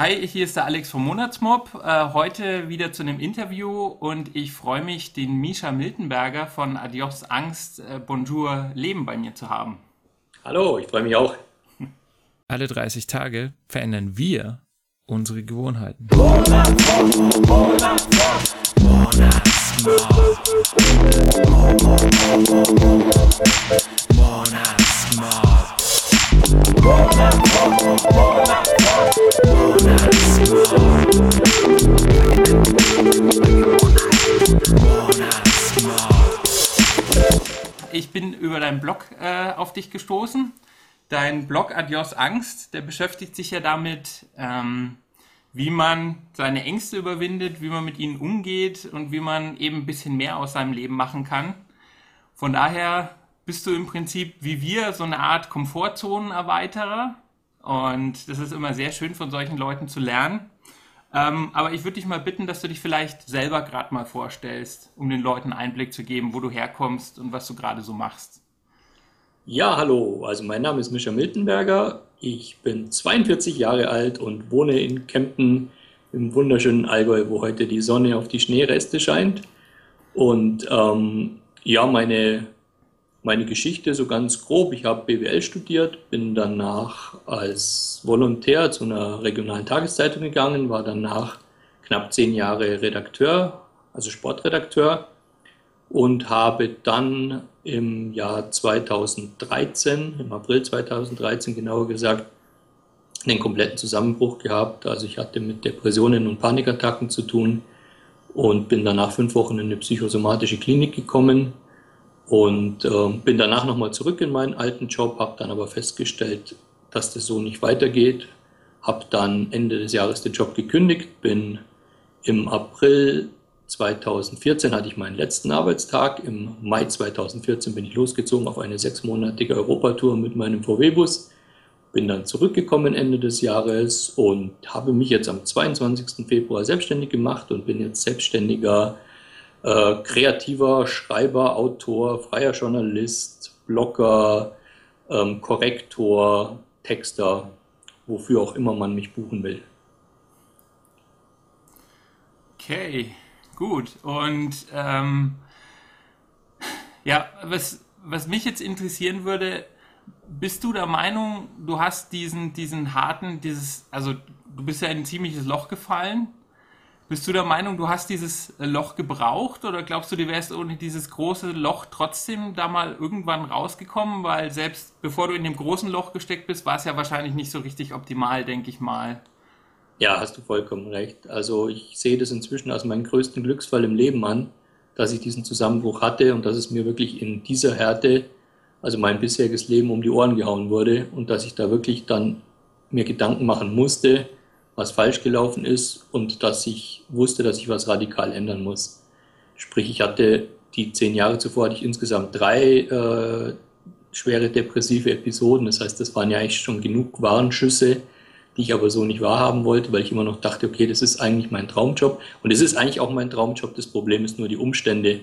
Hi, hier ist der Alex vom Monatsmob. Äh, heute wieder zu einem Interview und ich freue mich, den Misha Miltenberger von Adios Angst, äh, Bonjour Leben bei mir zu haben. Hallo, ich freue mich auch. Alle 30 Tage verändern wir unsere Gewohnheiten. Ich bin über deinen Blog äh, auf dich gestoßen dein Blog Adios Angst, der beschäftigt sich ja damit, ähm, wie man seine Ängste überwindet, wie man mit ihnen umgeht und wie man eben ein bisschen mehr aus seinem Leben machen kann. Von daher bist du im Prinzip wie wir so eine Art Komfortzonenerweiterer und das ist immer sehr schön von solchen Leuten zu lernen. Ähm, aber ich würde dich mal bitten, dass du dich vielleicht selber gerade mal vorstellst, um den Leuten Einblick zu geben, wo du herkommst und was du gerade so machst. Ja, hallo. Also mein Name ist Mischa Miltenberger. Ich bin 42 Jahre alt und wohne in Kempten im wunderschönen Allgäu, wo heute die Sonne auf die Schneereste scheint. Und ähm, ja, meine, meine Geschichte so ganz grob. Ich habe BWL studiert, bin danach als Volontär zu einer regionalen Tageszeitung gegangen, war danach knapp zehn Jahre Redakteur, also Sportredakteur und habe dann im Jahr 2013, im April 2013 genauer gesagt, einen kompletten Zusammenbruch gehabt. Also ich hatte mit Depressionen und Panikattacken zu tun und bin danach fünf Wochen in eine psychosomatische Klinik gekommen und äh, bin danach nochmal zurück in meinen alten Job, habe dann aber festgestellt, dass das so nicht weitergeht, habe dann Ende des Jahres den Job gekündigt, bin im April 2014 hatte ich meinen letzten Arbeitstag. Im Mai 2014 bin ich losgezogen auf eine sechsmonatige Europatour mit meinem VW-Bus. Bin dann zurückgekommen Ende des Jahres und habe mich jetzt am 22. Februar selbstständig gemacht und bin jetzt selbstständiger äh, kreativer Schreiber, Autor, freier Journalist, Blogger, ähm, Korrektor, Texter, wofür auch immer man mich buchen will. Okay. Gut, und ähm, ja, was, was mich jetzt interessieren würde, bist du der Meinung, du hast diesen, diesen harten, dieses, also du bist ja in ein ziemliches Loch gefallen. Bist du der Meinung, du hast dieses Loch gebraucht oder glaubst du, du wärst ohne dieses große Loch trotzdem da mal irgendwann rausgekommen? Weil selbst bevor du in dem großen Loch gesteckt bist, war es ja wahrscheinlich nicht so richtig optimal, denke ich mal. Ja, hast du vollkommen recht. Also ich sehe das inzwischen als meinen größten Glücksfall im Leben an, dass ich diesen Zusammenbruch hatte und dass es mir wirklich in dieser Härte, also mein bisheriges Leben um die Ohren gehauen wurde und dass ich da wirklich dann mir Gedanken machen musste, was falsch gelaufen ist und dass ich wusste, dass ich was radikal ändern muss. Sprich, ich hatte die zehn Jahre zuvor hatte ich insgesamt drei äh, schwere depressive Episoden. Das heißt, das waren ja eigentlich schon genug Warnschüsse, die ich aber so nicht wahrhaben wollte, weil ich immer noch dachte, okay, das ist eigentlich mein Traumjob. Und es ist eigentlich auch mein Traumjob. Das Problem ist nur die Umstände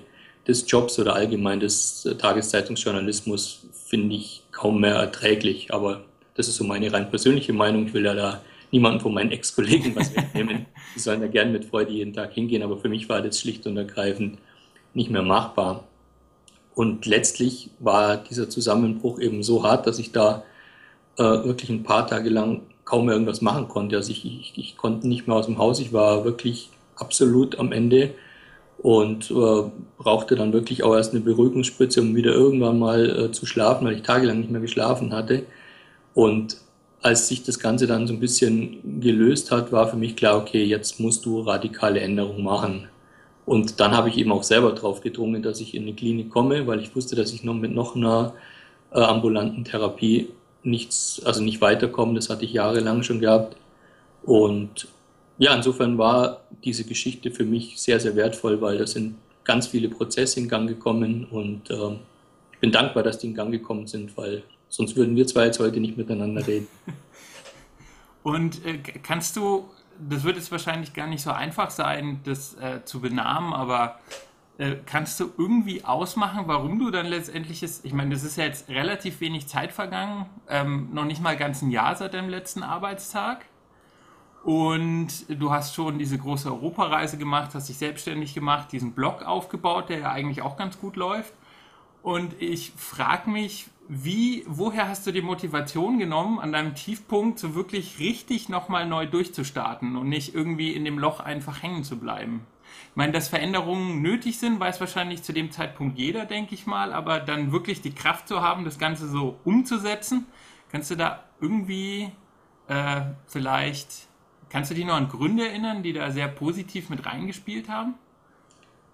des Jobs oder allgemein des äh, Tageszeitungsjournalismus finde ich kaum mehr erträglich. Aber das ist so meine rein persönliche Meinung. Ich will ja da niemanden von meinen Ex-Kollegen was wegnehmen. Die sollen da gerne mit Freude jeden Tag hingehen. Aber für mich war das schlicht und ergreifend nicht mehr machbar. Und letztlich war dieser Zusammenbruch eben so hart, dass ich da äh, wirklich ein paar Tage lang kaum mehr irgendwas machen konnte. Also ich, ich, ich konnte nicht mehr aus dem Haus. Ich war wirklich absolut am Ende und äh, brauchte dann wirklich auch erst eine Beruhigungsspritze, um wieder irgendwann mal äh, zu schlafen, weil ich tagelang nicht mehr geschlafen hatte. Und als sich das Ganze dann so ein bisschen gelöst hat, war für mich klar, okay, jetzt musst du radikale Änderungen machen. Und dann habe ich eben auch selber drauf gedrungen, dass ich in eine Klinik komme, weil ich wusste, dass ich noch mit noch einer äh, ambulanten Therapie nichts, also nicht weiterkommen. Das hatte ich jahrelang schon gehabt. Und ja, insofern war diese Geschichte für mich sehr, sehr wertvoll, weil da sind ganz viele Prozesse in Gang gekommen und äh, ich bin dankbar, dass die in Gang gekommen sind, weil sonst würden wir zwei jetzt heute nicht miteinander reden. Und äh, kannst du, das wird jetzt wahrscheinlich gar nicht so einfach sein, das äh, zu benamen, aber äh, kannst du irgendwie ausmachen, warum du dann letztendlich ist, ich meine, das ist ja jetzt relativ wenig Zeit vergangen, ähm, noch nicht mal ganz ein Jahr seit deinem letzten Arbeitstag. Und du hast schon diese große Europareise gemacht, hast dich selbstständig gemacht, diesen Blog aufgebaut, der ja eigentlich auch ganz gut läuft. Und ich frage mich, wie, woher hast du die Motivation genommen, an deinem Tiefpunkt so wirklich richtig nochmal neu durchzustarten und nicht irgendwie in dem Loch einfach hängen zu bleiben? Ich meine, dass Veränderungen nötig sind, weiß wahrscheinlich zu dem Zeitpunkt jeder, denke ich mal, aber dann wirklich die Kraft zu haben, das Ganze so umzusetzen, kannst du da irgendwie äh, vielleicht, kannst du dich noch an Gründe erinnern, die da sehr positiv mit reingespielt haben?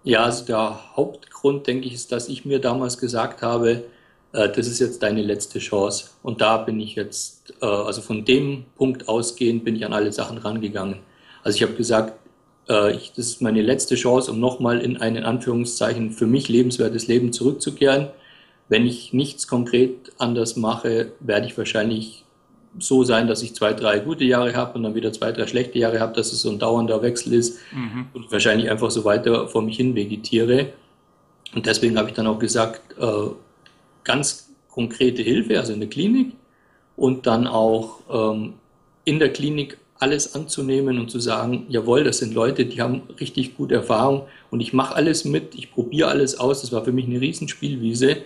Ja, also der Hauptgrund, denke ich, ist, dass ich mir damals gesagt habe, das ist jetzt deine letzte Chance. Und da bin ich jetzt, äh, also von dem Punkt ausgehend, bin ich an alle Sachen rangegangen. Also ich habe gesagt, äh, ich, das ist meine letzte Chance, um nochmal in ein in Anführungszeichen für mich lebenswertes Leben zurückzukehren. Wenn ich nichts konkret anders mache, werde ich wahrscheinlich so sein, dass ich zwei, drei gute Jahre habe und dann wieder zwei, drei schlechte Jahre habe, dass es so ein dauernder Wechsel ist mhm. und wahrscheinlich einfach so weiter vor mich hin vegetiere. Und deswegen habe ich dann auch gesagt, äh, ganz konkrete Hilfe, also in der Klinik und dann auch ähm, in der Klinik alles anzunehmen und zu sagen, jawohl, das sind Leute, die haben richtig gute Erfahrung und ich mache alles mit, ich probiere alles aus. Das war für mich eine Riesenspielwiese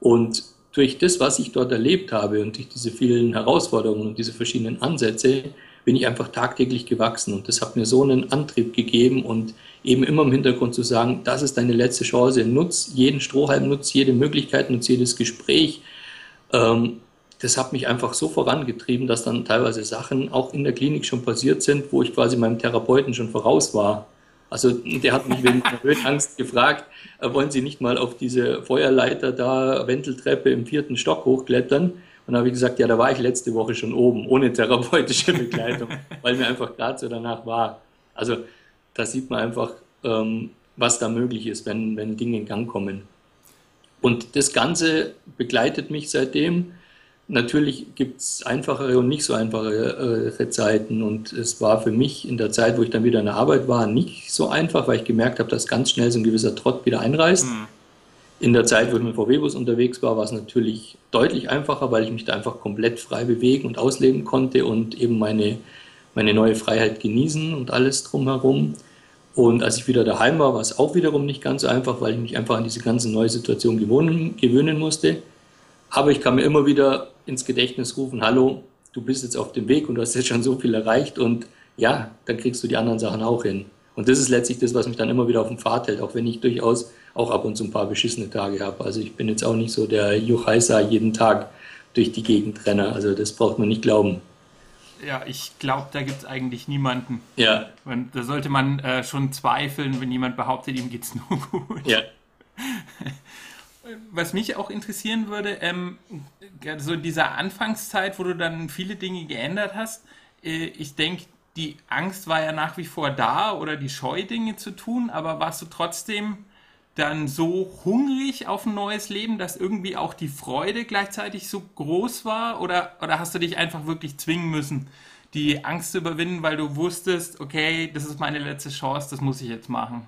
und durch das, was ich dort erlebt habe und durch diese vielen Herausforderungen und diese verschiedenen Ansätze, bin ich einfach tagtäglich gewachsen und das hat mir so einen Antrieb gegeben und eben immer im Hintergrund zu sagen, das ist deine letzte Chance, nutz jeden Strohhalm, nutz jede Möglichkeit, nutz jedes Gespräch. Ähm, das hat mich einfach so vorangetrieben, dass dann teilweise Sachen auch in der Klinik schon passiert sind, wo ich quasi meinem Therapeuten schon voraus war. Also der hat mich wegen der Höhenangst gefragt, äh, wollen Sie nicht mal auf diese Feuerleiter da, Wendeltreppe im vierten Stock hochklettern? Und habe ich gesagt, ja, da war ich letzte Woche schon oben, ohne therapeutische Begleitung, weil mir einfach gerade so danach war. Also da sieht man einfach, ähm, was da möglich ist, wenn, wenn Dinge in Gang kommen. Und das Ganze begleitet mich seitdem. Natürlich gibt es einfachere und nicht so einfache äh, Zeiten. Und es war für mich in der Zeit, wo ich dann wieder in der Arbeit war, nicht so einfach, weil ich gemerkt habe, dass ganz schnell so ein gewisser Trott wieder einreißt. Mhm. In der Zeit, wo ich mit VW-Bus unterwegs war, war es natürlich deutlich einfacher, weil ich mich da einfach komplett frei bewegen und ausleben konnte und eben meine, meine neue Freiheit genießen und alles drumherum. Und als ich wieder daheim war, war es auch wiederum nicht ganz so einfach, weil ich mich einfach an diese ganze neue Situation gewohnen, gewöhnen musste. Aber ich kann mir immer wieder ins Gedächtnis rufen, hallo, du bist jetzt auf dem Weg und du hast jetzt schon so viel erreicht und ja, dann kriegst du die anderen Sachen auch hin. Und das ist letztlich das, was mich dann immer wieder auf dem Pfad hält, auch wenn ich durchaus auch ab und zu ein paar beschissene Tage habe. Also ich bin jetzt auch nicht so der Juchaisa jeden Tag durch die Gegend renne. Also das braucht man nicht glauben. Ja, ich glaube, da gibt es eigentlich niemanden. Ja. Und da sollte man äh, schon zweifeln, wenn jemand behauptet, ihm geht es nur gut. Ja. Was mich auch interessieren würde, ähm, so dieser Anfangszeit, wo du dann viele Dinge geändert hast, äh, ich denke, die Angst war ja nach wie vor da oder die Scheu, Dinge zu tun, aber warst du trotzdem dann so hungrig auf ein neues Leben, dass irgendwie auch die Freude gleichzeitig so groß war? Oder, oder hast du dich einfach wirklich zwingen müssen, die Angst zu überwinden, weil du wusstest, okay, das ist meine letzte Chance, das muss ich jetzt machen?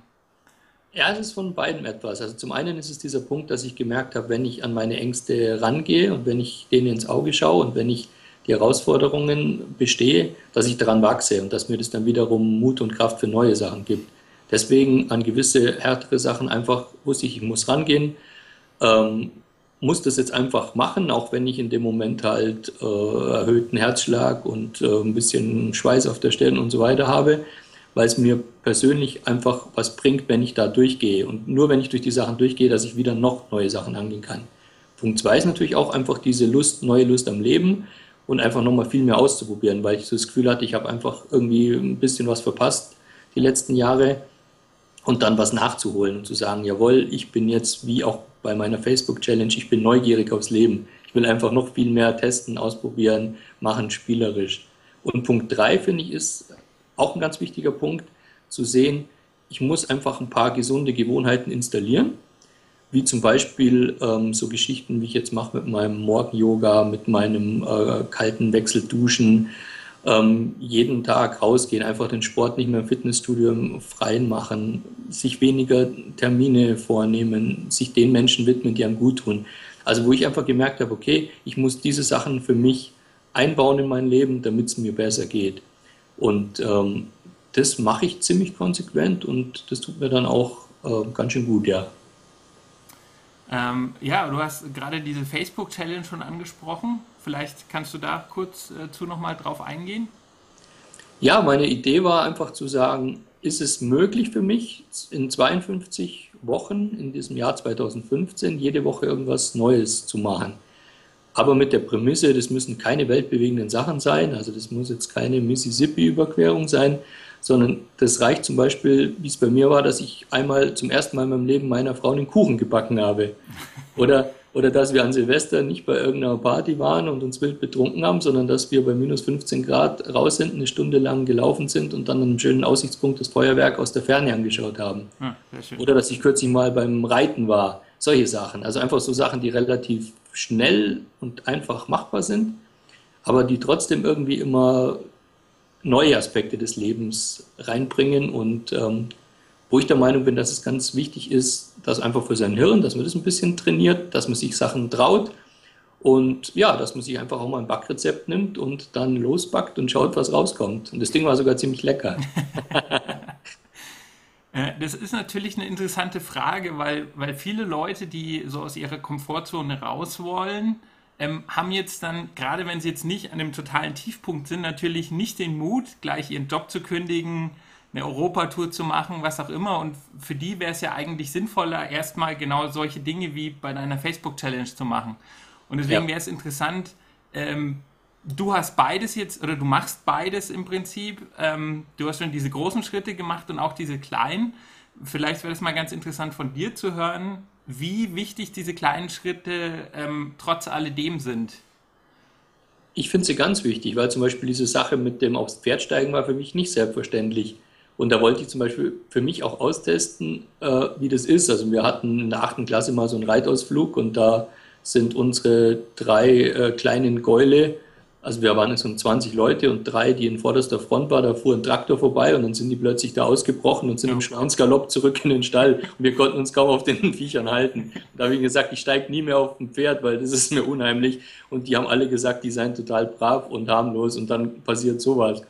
Ja, es ist von beiden etwas. Also zum einen ist es dieser Punkt, dass ich gemerkt habe, wenn ich an meine Ängste rangehe und wenn ich denen ins Auge schaue und wenn ich die Herausforderungen bestehe, dass ich daran wachse und dass mir das dann wiederum Mut und Kraft für neue Sachen gibt. Deswegen an gewisse härtere Sachen einfach wusste ich, ich muss rangehen, ähm, muss das jetzt einfach machen, auch wenn ich in dem Moment halt äh, erhöhten Herzschlag und äh, ein bisschen Schweiß auf der Stirn und so weiter habe, weil es mir persönlich einfach was bringt, wenn ich da durchgehe. Und nur wenn ich durch die Sachen durchgehe, dass ich wieder noch neue Sachen angehen kann. Punkt zwei ist natürlich auch einfach diese Lust, neue Lust am Leben und einfach nochmal viel mehr auszuprobieren, weil ich so das Gefühl hatte, ich habe einfach irgendwie ein bisschen was verpasst die letzten Jahre und dann was nachzuholen und zu sagen, jawohl, ich bin jetzt wie auch bei meiner Facebook-Challenge, ich bin neugierig aufs Leben. Ich will einfach noch viel mehr testen, ausprobieren, machen, spielerisch. Und Punkt drei finde ich ist auch ein ganz wichtiger Punkt, zu sehen, ich muss einfach ein paar gesunde Gewohnheiten installieren, wie zum Beispiel ähm, so Geschichten, wie ich jetzt mache mit meinem Morgen-Yoga, mit meinem äh, kalten Wechselduschen, ähm, jeden Tag rausgehen, einfach den Sport nicht mehr im Fitnessstudio im Freien machen, sich weniger Termine vornehmen, sich den Menschen widmen, die einem gut tun. Also wo ich einfach gemerkt habe, okay, ich muss diese Sachen für mich einbauen in mein Leben, damit es mir besser geht. Und ähm, das mache ich ziemlich konsequent und das tut mir dann auch äh, ganz schön gut, ja. Ähm, ja, du hast gerade diese Facebook-Challenge schon angesprochen. Vielleicht kannst du da kurz äh, zu nochmal drauf eingehen. Ja, meine Idee war einfach zu sagen, ist es möglich für mich, in 52 Wochen in diesem Jahr 2015 jede Woche irgendwas Neues zu machen? Aber mit der Prämisse, das müssen keine weltbewegenden Sachen sein, also das muss jetzt keine Mississippi-Überquerung sein, sondern das reicht zum Beispiel, wie es bei mir war, dass ich einmal zum ersten Mal in meinem Leben meiner Frau einen Kuchen gebacken habe. Oder, oder dass wir an Silvester nicht bei irgendeiner Party waren und uns wild betrunken haben, sondern dass wir bei minus 15 Grad raus sind, eine Stunde lang gelaufen sind und dann an einem schönen Aussichtspunkt das Feuerwerk aus der Ferne angeschaut haben. Oder dass ich kürzlich mal beim Reiten war. Solche Sachen. Also einfach so Sachen, die relativ schnell und einfach machbar sind, aber die trotzdem irgendwie immer neue Aspekte des Lebens reinbringen und ähm, wo ich der Meinung bin, dass es ganz wichtig ist, dass einfach für sein Hirn, dass man das ein bisschen trainiert, dass man sich Sachen traut und ja, dass man sich einfach auch mal ein Backrezept nimmt und dann losbackt und schaut, was rauskommt. Und das Ding war sogar ziemlich lecker. Äh, das ist natürlich eine interessante Frage, weil, weil viele Leute, die so aus ihrer Komfortzone raus wollen, ähm, haben jetzt dann, gerade wenn sie jetzt nicht an einem totalen Tiefpunkt sind, natürlich nicht den Mut, gleich ihren Job zu kündigen, eine Europatour zu machen, was auch immer. Und für die wäre es ja eigentlich sinnvoller, erstmal genau solche Dinge wie bei deiner Facebook-Challenge zu machen. Und deswegen ja. wäre es interessant, ähm, du hast beides jetzt, oder du machst beides im Prinzip. Ähm, du hast schon diese großen Schritte gemacht und auch diese kleinen. Vielleicht wäre es mal ganz interessant von dir zu hören, wie wichtig diese kleinen Schritte ähm, trotz alledem sind. Ich finde sie ganz wichtig, weil zum Beispiel diese Sache mit dem aufs Pferd steigen war für mich nicht selbstverständlich. Und da wollte ich zum Beispiel für mich auch austesten, äh, wie das ist. Also wir hatten in der achten Klasse mal so einen Reitausflug und da sind unsere drei äh, kleinen Gäule also wir waren jetzt um 20 Leute und drei, die in vorderster Front waren, da fuhr ein Traktor vorbei und dann sind die plötzlich da ausgebrochen und sind ja. im Schwanzgalopp zurück in den Stall und wir konnten uns kaum auf den Viechern halten. Und da habe ich gesagt, ich steige nie mehr auf ein Pferd, weil das ist mir unheimlich. Und die haben alle gesagt, die seien total brav und harmlos und dann passiert sowas.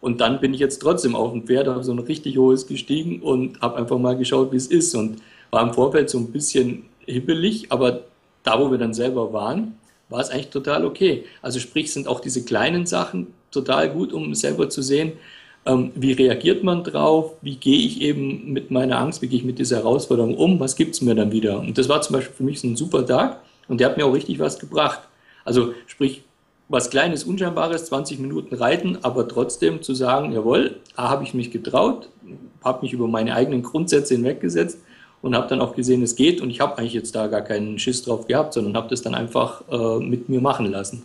Und dann bin ich jetzt trotzdem auf dem Pferd, habe so ein richtig hohes gestiegen und habe einfach mal geschaut, wie es ist und war im Vorfeld so ein bisschen hibbelig, aber da, wo wir dann selber waren, war es eigentlich total okay. Also sprich, sind auch diese kleinen Sachen total gut, um selber zu sehen, ähm, wie reagiert man drauf, wie gehe ich eben mit meiner Angst, wie gehe ich mit dieser Herausforderung um, was gibt es mir dann wieder. Und das war zum Beispiel für mich so ein super Tag und der hat mir auch richtig was gebracht. Also sprich, was Kleines, Unscheinbares, 20 Minuten reiten, aber trotzdem zu sagen, jawohl, A, habe ich mich getraut, habe mich über meine eigenen Grundsätze hinweggesetzt und habe dann auch gesehen, es geht und ich habe eigentlich jetzt da gar keinen Schiss drauf gehabt, sondern habe das dann einfach äh, mit mir machen lassen.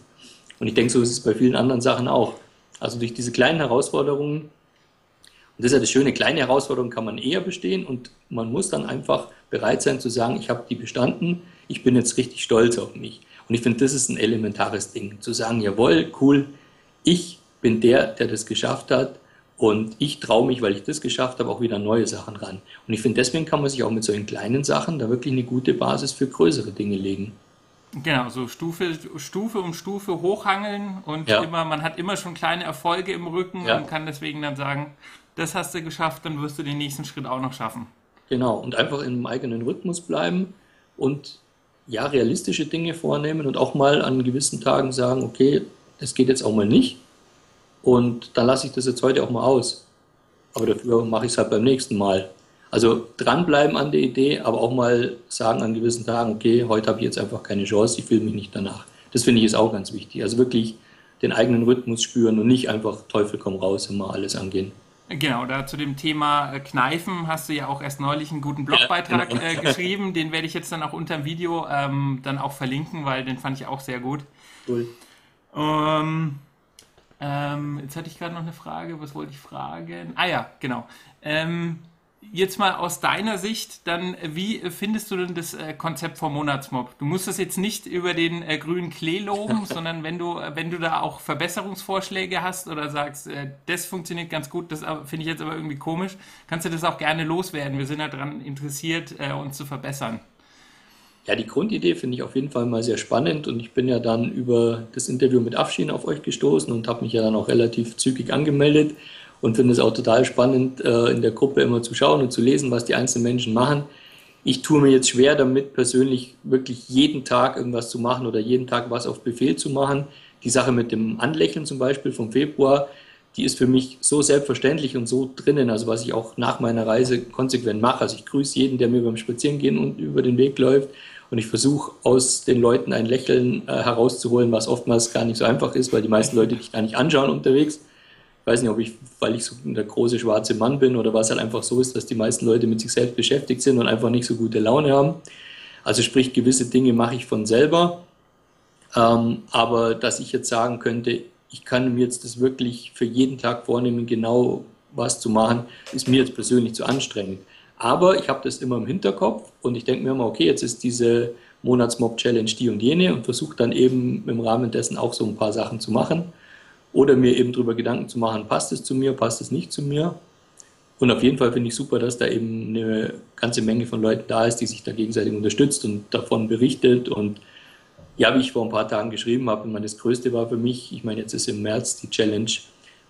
Und ich denke, so ist es bei vielen anderen Sachen auch. Also durch diese kleinen Herausforderungen, und das ist ja das Schöne, kleine Herausforderungen kann man eher bestehen und man muss dann einfach bereit sein zu sagen, ich habe die bestanden, ich bin jetzt richtig stolz auf mich. Und ich finde, das ist ein elementares Ding, zu sagen, jawohl, cool, ich bin der, der das geschafft hat und ich traue mich, weil ich das geschafft habe, auch wieder neue Sachen ran. Und ich finde, deswegen kann man sich auch mit solchen kleinen Sachen da wirklich eine gute Basis für größere Dinge legen. Genau, so Stufe, Stufe um Stufe hochhangeln und ja. immer, man hat immer schon kleine Erfolge im Rücken ja. und kann deswegen dann sagen, das hast du geschafft, dann wirst du den nächsten Schritt auch noch schaffen. Genau, und einfach im eigenen Rhythmus bleiben und ja, realistische Dinge vornehmen und auch mal an gewissen Tagen sagen, okay, es geht jetzt auch mal nicht und dann lasse ich das jetzt heute auch mal aus. Aber dafür mache ich es halt beim nächsten Mal. Also dranbleiben an der Idee, aber auch mal sagen an gewissen Tagen, okay, heute habe ich jetzt einfach keine Chance, ich fühle mich nicht danach. Das finde ich ist auch ganz wichtig. Also wirklich den eigenen Rhythmus spüren und nicht einfach Teufel komm raus immer alles angehen. Genau, da zu dem Thema äh, Kneifen hast du ja auch erst neulich einen guten Blogbeitrag ja, genau. äh, geschrieben. Den werde ich jetzt dann auch unter dem Video ähm, dann auch verlinken, weil den fand ich auch sehr gut. Cool. Ähm, ähm, jetzt hatte ich gerade noch eine Frage. Was wollte ich fragen? Ah ja, genau. Ähm, jetzt mal aus deiner Sicht, dann, wie findest du denn das äh, Konzept vom Monatsmob? Du musst das jetzt nicht über den äh, grünen Klee loben, sondern wenn du, äh, wenn du da auch Verbesserungsvorschläge hast oder sagst, äh, das funktioniert ganz gut, das finde ich jetzt aber irgendwie komisch, kannst du das auch gerne loswerden. Wir sind daran interessiert, äh, uns zu verbessern. Ja, die Grundidee finde ich auf jeden Fall mal sehr spannend und ich bin ja dann über das Interview mit Afshin auf euch gestoßen und habe mich ja dann auch relativ zügig angemeldet und finde es auch total spannend, äh, in der Gruppe immer zu schauen und zu lesen, was die einzelnen Menschen machen. Ich tue mir jetzt schwer damit, persönlich wirklich jeden Tag irgendwas zu machen oder jeden Tag was auf Befehl zu machen. Die Sache mit dem Anlächeln zum Beispiel vom Februar, die ist für mich so selbstverständlich und so drinnen, also was ich auch nach meiner Reise konsequent mache. Also ich grüße jeden, der mir beim Spazierengehen und über den Weg läuft und ich versuche aus den Leuten ein Lächeln äh, herauszuholen, was oftmals gar nicht so einfach ist, weil die meisten Leute dich gar nicht anschauen unterwegs. Ich weiß nicht, ob ich, weil ich so der große schwarze Mann bin oder was halt einfach so ist, dass die meisten Leute mit sich selbst beschäftigt sind und einfach nicht so gute Laune haben. Also sprich, gewisse Dinge mache ich von selber. Ähm, aber dass ich jetzt sagen könnte, ich kann mir jetzt das wirklich für jeden Tag vornehmen, genau was zu machen, ist mir jetzt persönlich zu anstrengend. Aber ich habe das immer im Hinterkopf und ich denke mir immer, okay, jetzt ist diese Monatsmob-Challenge die und jene und versuche dann eben im Rahmen dessen auch so ein paar Sachen zu machen oder mir eben darüber Gedanken zu machen, passt es zu mir, passt es nicht zu mir. Und auf jeden Fall finde ich super, dass da eben eine ganze Menge von Leuten da ist, die sich da gegenseitig unterstützt und davon berichtet und ja, wie ich vor ein paar Tagen geschrieben habe, ich meine, das Größte war für mich, ich meine, jetzt ist im März die Challenge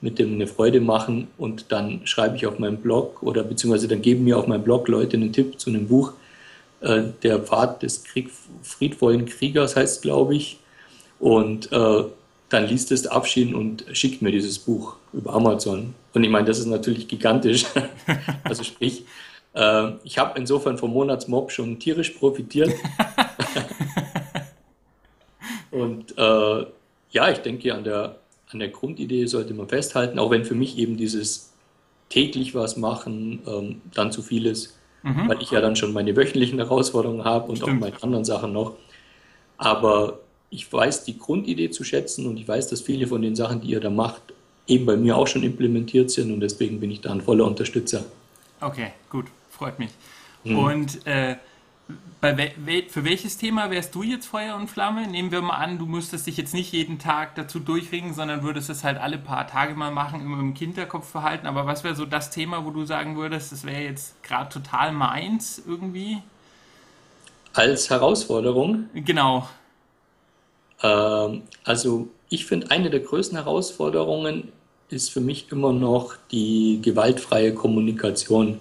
mit dem eine Freude machen und dann schreibe ich auf meinem Blog oder beziehungsweise dann geben mir auf meinem Blog Leute einen Tipp zu einem Buch, äh, Der Pfad des Krieg, friedvollen Kriegers heißt, glaube ich. Und äh, dann liest es Abschied und schickt mir dieses Buch über Amazon. Und ich meine, das ist natürlich gigantisch. also sprich, äh, ich habe insofern vom Monatsmob schon tierisch profitiert. Und äh, ja, ich denke, an der, an der Grundidee sollte man festhalten, auch wenn für mich eben dieses täglich was machen ähm, dann zu viel ist, mhm. weil ich ja dann schon meine wöchentlichen Herausforderungen habe und Stimmt. auch meine anderen Sachen noch. Aber ich weiß die Grundidee zu schätzen und ich weiß, dass viele von den Sachen, die ihr da macht, eben bei mir auch schon implementiert sind und deswegen bin ich da ein voller Unterstützer. Okay, gut, freut mich. Mhm. Und äh, bei we für welches Thema wärst du jetzt Feuer und Flamme? Nehmen wir mal an, du müsstest dich jetzt nicht jeden Tag dazu durchringen, sondern würdest es halt alle paar Tage mal machen, immer im Kinderkopf verhalten. Aber was wäre so das Thema, wo du sagen würdest, das wäre jetzt gerade total meins irgendwie? Als Herausforderung? Genau. Ähm, also ich finde, eine der größten Herausforderungen ist für mich immer noch die gewaltfreie Kommunikation.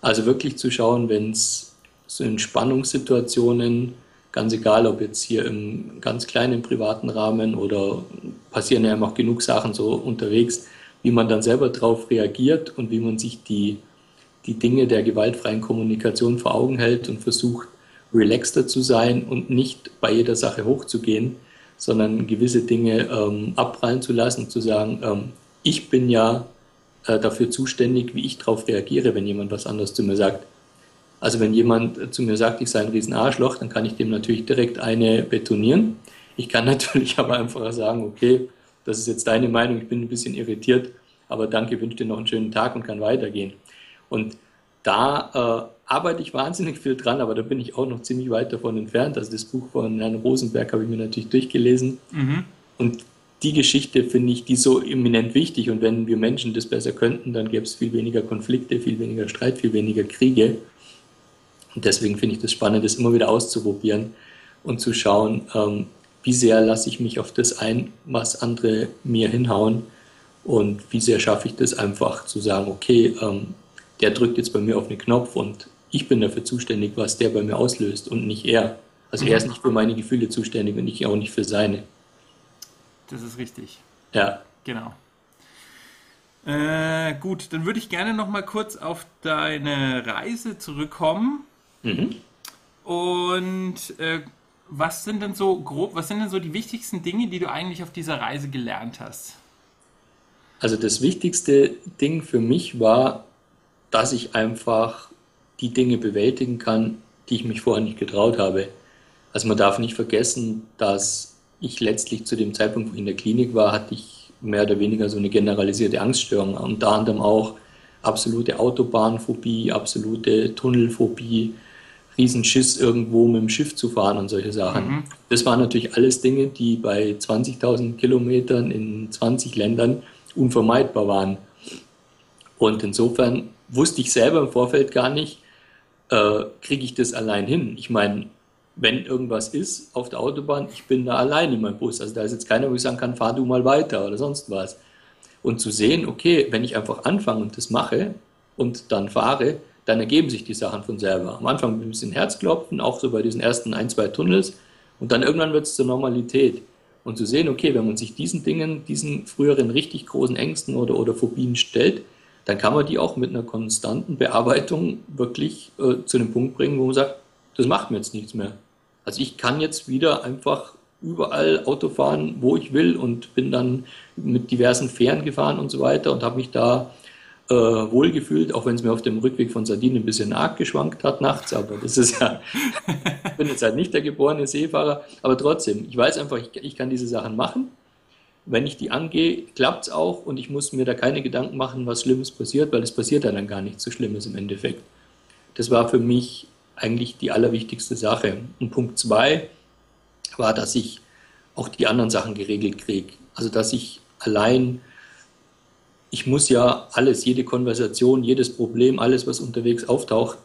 Also wirklich zu schauen, wenn es so in Spannungssituationen, ganz egal, ob jetzt hier im ganz kleinen privaten Rahmen oder passieren ja auch genug Sachen so unterwegs, wie man dann selber darauf reagiert und wie man sich die, die Dinge der gewaltfreien Kommunikation vor Augen hält und versucht, relaxter zu sein und nicht bei jeder Sache hochzugehen, sondern gewisse Dinge ähm, abprallen zu lassen und zu sagen, ähm, ich bin ja äh, dafür zuständig, wie ich darauf reagiere, wenn jemand was anderes zu mir sagt. Also wenn jemand zu mir sagt, ich sei ein Riesenarschloch, dann kann ich dem natürlich direkt eine betonieren. Ich kann natürlich aber einfach sagen, okay, das ist jetzt deine Meinung, ich bin ein bisschen irritiert, aber danke, wünsche dir noch einen schönen Tag und kann weitergehen. Und da äh, arbeite ich wahnsinnig viel dran, aber da bin ich auch noch ziemlich weit davon entfernt. Also das Buch von Herrn Rosenberg habe ich mir natürlich durchgelesen. Mhm. Und die Geschichte finde ich, die so eminent wichtig. Und wenn wir Menschen das besser könnten, dann gäbe es viel weniger Konflikte, viel weniger Streit, viel weniger Kriege. Und deswegen finde ich das spannend, das immer wieder auszuprobieren und zu schauen, ähm, wie sehr lasse ich mich auf das ein, was andere mir hinhauen und wie sehr schaffe ich das einfach zu sagen, okay, ähm, der drückt jetzt bei mir auf den Knopf und ich bin dafür zuständig, was der bei mir auslöst und nicht er. Also er ist nicht für meine Gefühle zuständig und ich auch nicht für seine. Das ist richtig. Ja. Genau. Äh, gut, dann würde ich gerne noch mal kurz auf deine Reise zurückkommen. Mhm. Und äh, was sind denn so grob, was sind denn so die wichtigsten Dinge, die du eigentlich auf dieser Reise gelernt hast? Also das wichtigste Ding für mich war, dass ich einfach die Dinge bewältigen kann, die ich mich vorher nicht getraut habe. Also man darf nicht vergessen, dass ich letztlich zu dem Zeitpunkt, wo ich in der Klinik war, hatte ich mehr oder weniger so eine generalisierte Angststörung. Unter anderem auch absolute Autobahnphobie, absolute Tunnelphobie, Riesenschiss, irgendwo mit dem Schiff zu fahren und solche Sachen. Mhm. Das waren natürlich alles Dinge, die bei 20.000 Kilometern in 20 Ländern unvermeidbar waren. Und insofern wusste ich selber im Vorfeld gar nicht, äh, kriege ich das allein hin. Ich meine, wenn irgendwas ist auf der Autobahn, ich bin da allein in meinem Bus. Also da ist jetzt keiner, wo ich sagen kann, fahr du mal weiter oder sonst was. Und zu sehen, okay, wenn ich einfach anfange und das mache und dann fahre, dann ergeben sich die Sachen von selber. Am Anfang ein bisschen Herzklopfen, auch so bei diesen ersten ein, zwei Tunnels. Und dann irgendwann wird es zur Normalität. Und zu sehen, okay, wenn man sich diesen Dingen, diesen früheren richtig großen Ängsten oder, oder Phobien stellt, dann kann man die auch mit einer konstanten Bearbeitung wirklich äh, zu dem Punkt bringen, wo man sagt, das macht mir jetzt nichts mehr. Also ich kann jetzt wieder einfach überall Auto fahren, wo ich will und bin dann mit diversen Fähren gefahren und so weiter und habe mich da äh, wohlgefühlt, auch wenn es mir auf dem Rückweg von Sardinien ein bisschen arg geschwankt hat nachts, aber das ist ja, ich bin jetzt halt nicht der geborene Seefahrer, aber trotzdem, ich weiß einfach, ich, ich kann diese Sachen machen. Wenn ich die angehe, klappt es auch und ich muss mir da keine Gedanken machen, was Schlimmes passiert, weil es passiert dann gar nichts so Schlimmes im Endeffekt. Das war für mich eigentlich die allerwichtigste Sache. Und Punkt zwei war, dass ich auch die anderen Sachen geregelt kriege. Also dass ich allein, ich muss ja alles, jede Konversation, jedes Problem, alles, was unterwegs auftaucht,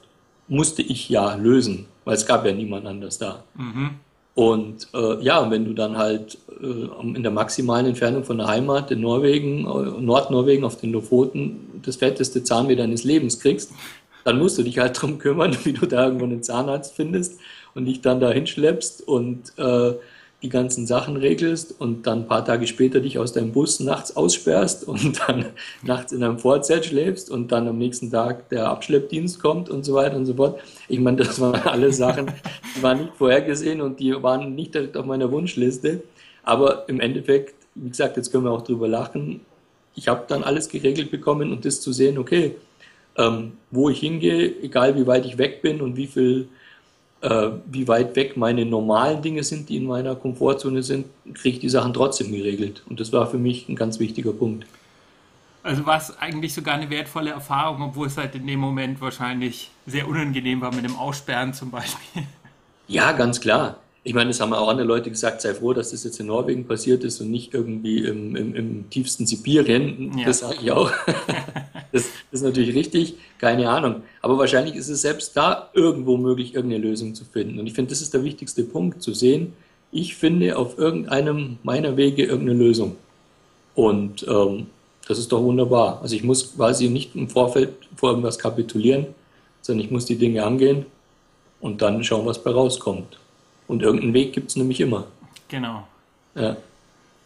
musste ich ja lösen, weil es gab ja niemand anders da. Mhm. Und äh, ja, wenn du dann halt äh, in der maximalen Entfernung von der Heimat in Norwegen, äh, Nordnorwegen auf den Lofoten das fetteste Zahnweh deines Lebens kriegst, dann musst du dich halt darum kümmern, wie du da irgendwo einen Zahnarzt findest und dich dann da hinschleppst und äh, die ganzen Sachen regelst und dann ein paar Tage später dich aus deinem Bus nachts aussperrst und dann nachts in einem Vorzelt schläfst und dann am nächsten Tag der Abschleppdienst kommt und so weiter und so fort. Ich meine, das waren alle Sachen, die waren nicht vorhergesehen und die waren nicht direkt auf meiner Wunschliste. Aber im Endeffekt, wie gesagt, jetzt können wir auch drüber lachen. Ich habe dann alles geregelt bekommen und das zu sehen, okay, ähm, wo ich hingehe, egal wie weit ich weg bin und wie viel, äh, wie weit weg meine normalen Dinge sind, die in meiner Komfortzone sind, kriege ich die Sachen trotzdem geregelt. Und das war für mich ein ganz wichtiger Punkt. Also war es eigentlich sogar eine wertvolle Erfahrung, obwohl es halt in dem Moment wahrscheinlich sehr unangenehm war mit dem Aussperren zum Beispiel. Ja, ganz klar. Ich meine, das haben auch andere Leute gesagt, sei froh, dass das jetzt in Norwegen passiert ist und nicht irgendwie im, im, im tiefsten Sibirien. Ja. Das sage ich auch. Das, das, ist natürlich richtig, keine Ahnung. Aber wahrscheinlich ist es selbst da irgendwo möglich, irgendeine Lösung zu finden. Und ich finde, das ist der wichtigste Punkt, zu sehen, ich finde auf irgendeinem meiner Wege irgendeine Lösung. Und ähm, das ist doch wunderbar. Also ich muss quasi nicht im Vorfeld vor irgendwas kapitulieren, sondern ich muss die Dinge angehen und dann schauen, was bei rauskommt. Und irgendeinen Weg gibt es nämlich immer. Genau. Ja.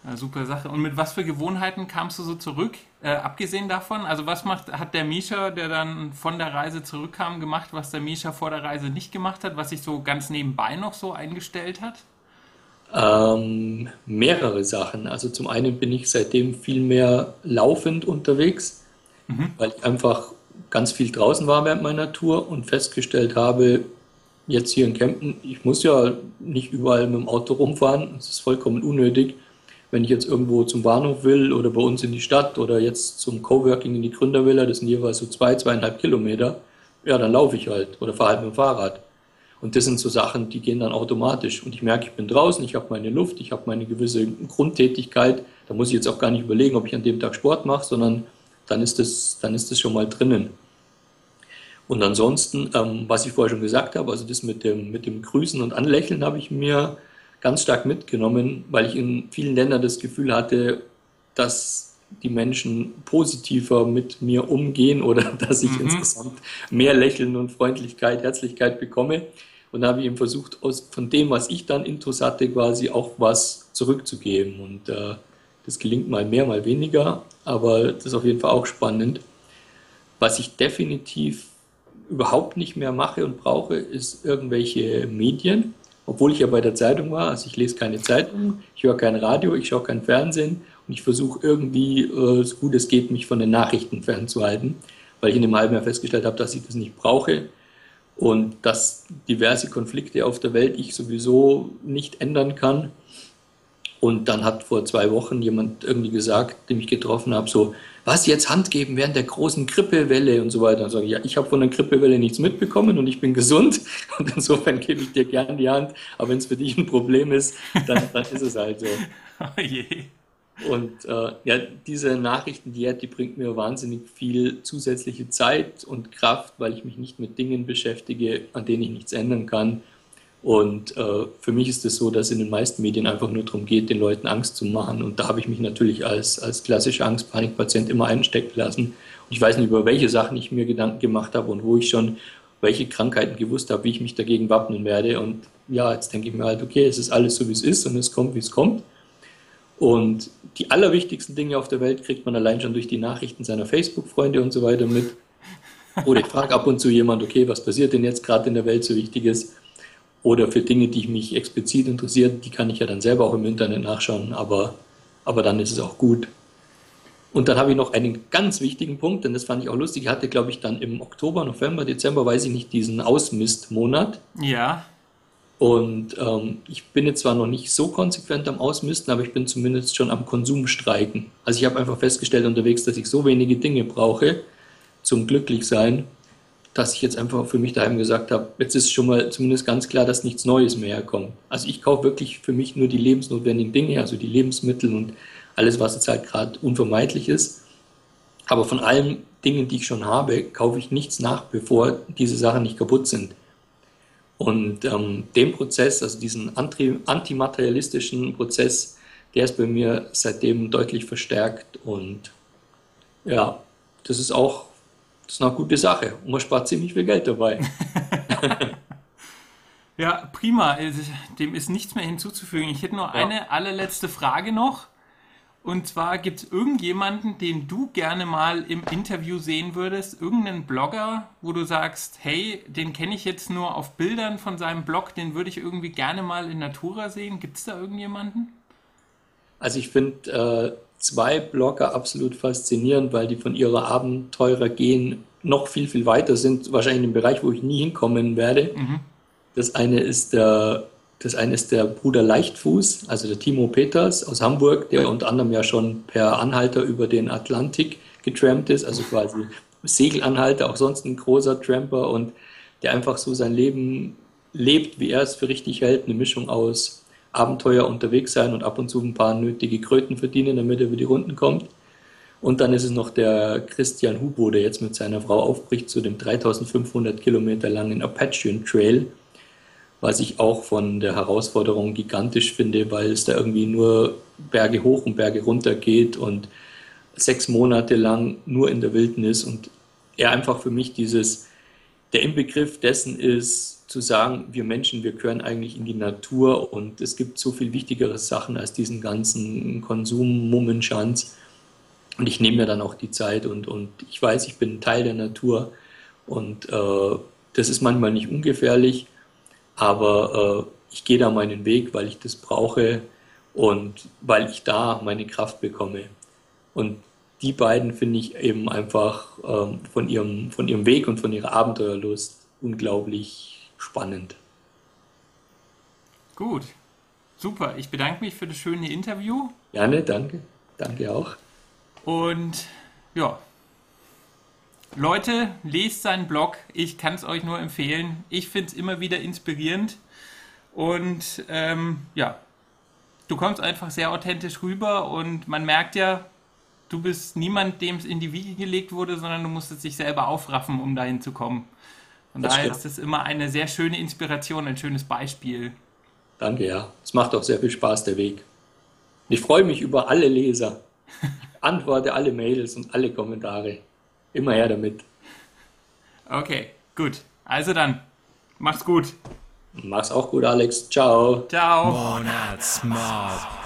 ja. Super Sache. Und mit was für Gewohnheiten kamst du so zurück? Äh, abgesehen davon, also was macht, hat der Misha, der dann von der Reise zurückkam, gemacht, was der Misha vor der Reise nicht gemacht hat, was sich so ganz nebenbei noch so eingestellt hat? Ähm, mehrere Sachen. Also zum einen bin ich seitdem viel mehr laufend unterwegs, mhm. weil ich einfach ganz viel draußen war während meiner Tour und festgestellt habe, jetzt hier in Kempten, ich muss ja nicht überall mit dem Auto rumfahren, das ist vollkommen unnötig. Wenn ich jetzt irgendwo zum Bahnhof will oder bei uns in die Stadt oder jetzt zum Coworking in die Gründervilla, das sind jeweils so zwei, zweieinhalb Kilometer, ja, dann laufe ich halt oder fahre halt mit dem Fahrrad. Und das sind so Sachen, die gehen dann automatisch. Und ich merke, ich bin draußen, ich habe meine Luft, ich habe meine gewisse Grundtätigkeit. Da muss ich jetzt auch gar nicht überlegen, ob ich an dem Tag Sport mache, sondern dann ist das, dann ist das schon mal drinnen. Und ansonsten, ähm, was ich vorher schon gesagt habe, also das mit dem, mit dem Grüßen und Anlächeln habe ich mir ganz stark mitgenommen, weil ich in vielen Ländern das Gefühl hatte, dass die Menschen positiver mit mir umgehen oder dass ich mhm. insgesamt mehr Lächeln und Freundlichkeit, Herzlichkeit bekomme. Und da habe ich eben versucht, aus, von dem, was ich dann intus hatte, quasi auch was zurückzugeben. Und äh, das gelingt mal mehr, mal weniger, aber das ist auf jeden Fall auch spannend. Was ich definitiv überhaupt nicht mehr mache und brauche, ist irgendwelche Medien, obwohl ich ja bei der Zeitung war. Also ich lese keine Zeitung, ich höre kein Radio, ich schaue kein Fernsehen und ich versuche irgendwie, äh, so gut es geht, mich von den Nachrichten fernzuhalten, weil ich in einem halben Jahr festgestellt habe, dass ich das nicht brauche und dass diverse Konflikte auf der Welt ich sowieso nicht ändern kann. Und dann hat vor zwei Wochen jemand irgendwie gesagt, den ich getroffen habe, so, was jetzt Hand geben während der großen Grippewelle und so weiter. Und sage ich, ja, ich habe von der Grippewelle nichts mitbekommen und ich bin gesund und insofern gebe ich dir gern die Hand. Aber wenn es für dich ein Problem ist, dann, dann ist es halt so. Oh je. Und äh, ja, diese Nachrichtendiät, die bringt mir wahnsinnig viel zusätzliche Zeit und Kraft, weil ich mich nicht mit Dingen beschäftige, an denen ich nichts ändern kann. Und äh, für mich ist es so, dass in den meisten Medien einfach nur darum geht, den Leuten Angst zu machen. Und da habe ich mich natürlich als, als klassischer Angst-Panik-Patient immer einstecken lassen. Und ich weiß nicht, über welche Sachen ich mir Gedanken gemacht habe und wo ich schon welche Krankheiten gewusst habe, wie ich mich dagegen wappnen werde. Und ja, jetzt denke ich mir halt, okay, es ist alles so, wie es ist und es kommt, wie es kommt. Und die allerwichtigsten Dinge auf der Welt kriegt man allein schon durch die Nachrichten seiner Facebook-Freunde und so weiter mit. Oder ich frage ab und zu jemand, okay, was passiert denn jetzt gerade in der Welt so Wichtiges? Oder für Dinge, die mich explizit interessieren, die kann ich ja dann selber auch im Internet nachschauen, aber, aber dann ist es auch gut. Und dann habe ich noch einen ganz wichtigen Punkt, denn das fand ich auch lustig. Ich hatte, glaube ich, dann im Oktober, November, Dezember, weiß ich nicht, diesen Ausmistmonat. Ja. Und ähm, ich bin jetzt zwar noch nicht so konsequent am Ausmisten, aber ich bin zumindest schon am Konsumstreiken. Also ich habe einfach festgestellt unterwegs, dass ich so wenige Dinge brauche zum Glücklichsein, dass ich jetzt einfach für mich daheim gesagt habe, jetzt ist schon mal zumindest ganz klar, dass nichts Neues mehr herkommt. Also ich kaufe wirklich für mich nur die lebensnotwendigen Dinge, also die Lebensmittel und alles, was jetzt halt gerade unvermeidlich ist. Aber von allen Dingen, die ich schon habe, kaufe ich nichts nach, bevor diese Sachen nicht kaputt sind. Und ähm, den Prozess, also diesen antimaterialistischen Prozess, der ist bei mir seitdem deutlich verstärkt. Und ja, das ist auch das ist eine gute Sache. Und man spart ziemlich viel Geld dabei. ja, prima. Dem ist nichts mehr hinzuzufügen. Ich hätte nur ja. eine allerletzte Frage noch. Und zwar gibt es irgendjemanden, den du gerne mal im Interview sehen würdest, irgendeinen Blogger, wo du sagst, hey, den kenne ich jetzt nur auf Bildern von seinem Blog, den würde ich irgendwie gerne mal in Natura sehen. Gibt es da irgendjemanden? Also ich finde äh, zwei Blogger absolut faszinierend, weil die von ihrer Abenteurer gehen noch viel, viel weiter sind, wahrscheinlich in dem Bereich, wo ich nie hinkommen werde. Mhm. Das eine ist der das eine ist der Bruder Leichtfuß, also der Timo Peters aus Hamburg, der unter anderem ja schon per Anhalter über den Atlantik getrampt ist, also quasi Segelanhalter, auch sonst ein großer Tramper und der einfach so sein Leben lebt, wie er es für richtig hält, eine Mischung aus Abenteuer unterwegs sein und ab und zu ein paar nötige Kröten verdienen, damit er über die Runden kommt. Und dann ist es noch der Christian Hubo, der jetzt mit seiner Frau aufbricht zu dem 3500 Kilometer langen Apache Trail, was ich auch von der Herausforderung gigantisch finde, weil es da irgendwie nur Berge hoch und Berge runter geht und sechs Monate lang nur in der Wildnis und er einfach für mich dieses, der Inbegriff dessen ist, zu sagen, wir Menschen, wir gehören eigentlich in die Natur und es gibt so viel wichtigere Sachen als diesen ganzen Konsum, Mummenschanz. Und ich nehme mir dann auch die Zeit und, und ich weiß, ich bin Teil der Natur und äh, das ist manchmal nicht ungefährlich, aber äh, ich gehe da meinen Weg, weil ich das brauche und weil ich da meine Kraft bekomme. Und die beiden finde ich eben einfach ähm, von, ihrem, von ihrem Weg und von ihrer Abenteuerlust unglaublich spannend. Gut, super. Ich bedanke mich für das schöne Interview. Gerne, danke. Danke auch. Und ja, Leute, lest seinen Blog. Ich kann es euch nur empfehlen. Ich finde es immer wieder inspirierend. Und ähm, ja, du kommst einfach sehr authentisch rüber und man merkt ja, du bist niemand, dem es in die Wiege gelegt wurde, sondern du musstest dich selber aufraffen, um dahin zu kommen. Von das daher stimmt. ist das immer eine sehr schöne Inspiration, ein schönes Beispiel. Danke, ja. Es macht auch sehr viel Spaß, der Weg. Ich freue mich über alle Leser. Ich antworte alle Mails und alle Kommentare. Immer her damit. Okay, gut. Also dann, mach's gut. Mach's auch gut, Alex. Ciao. Ciao. Monatsmob.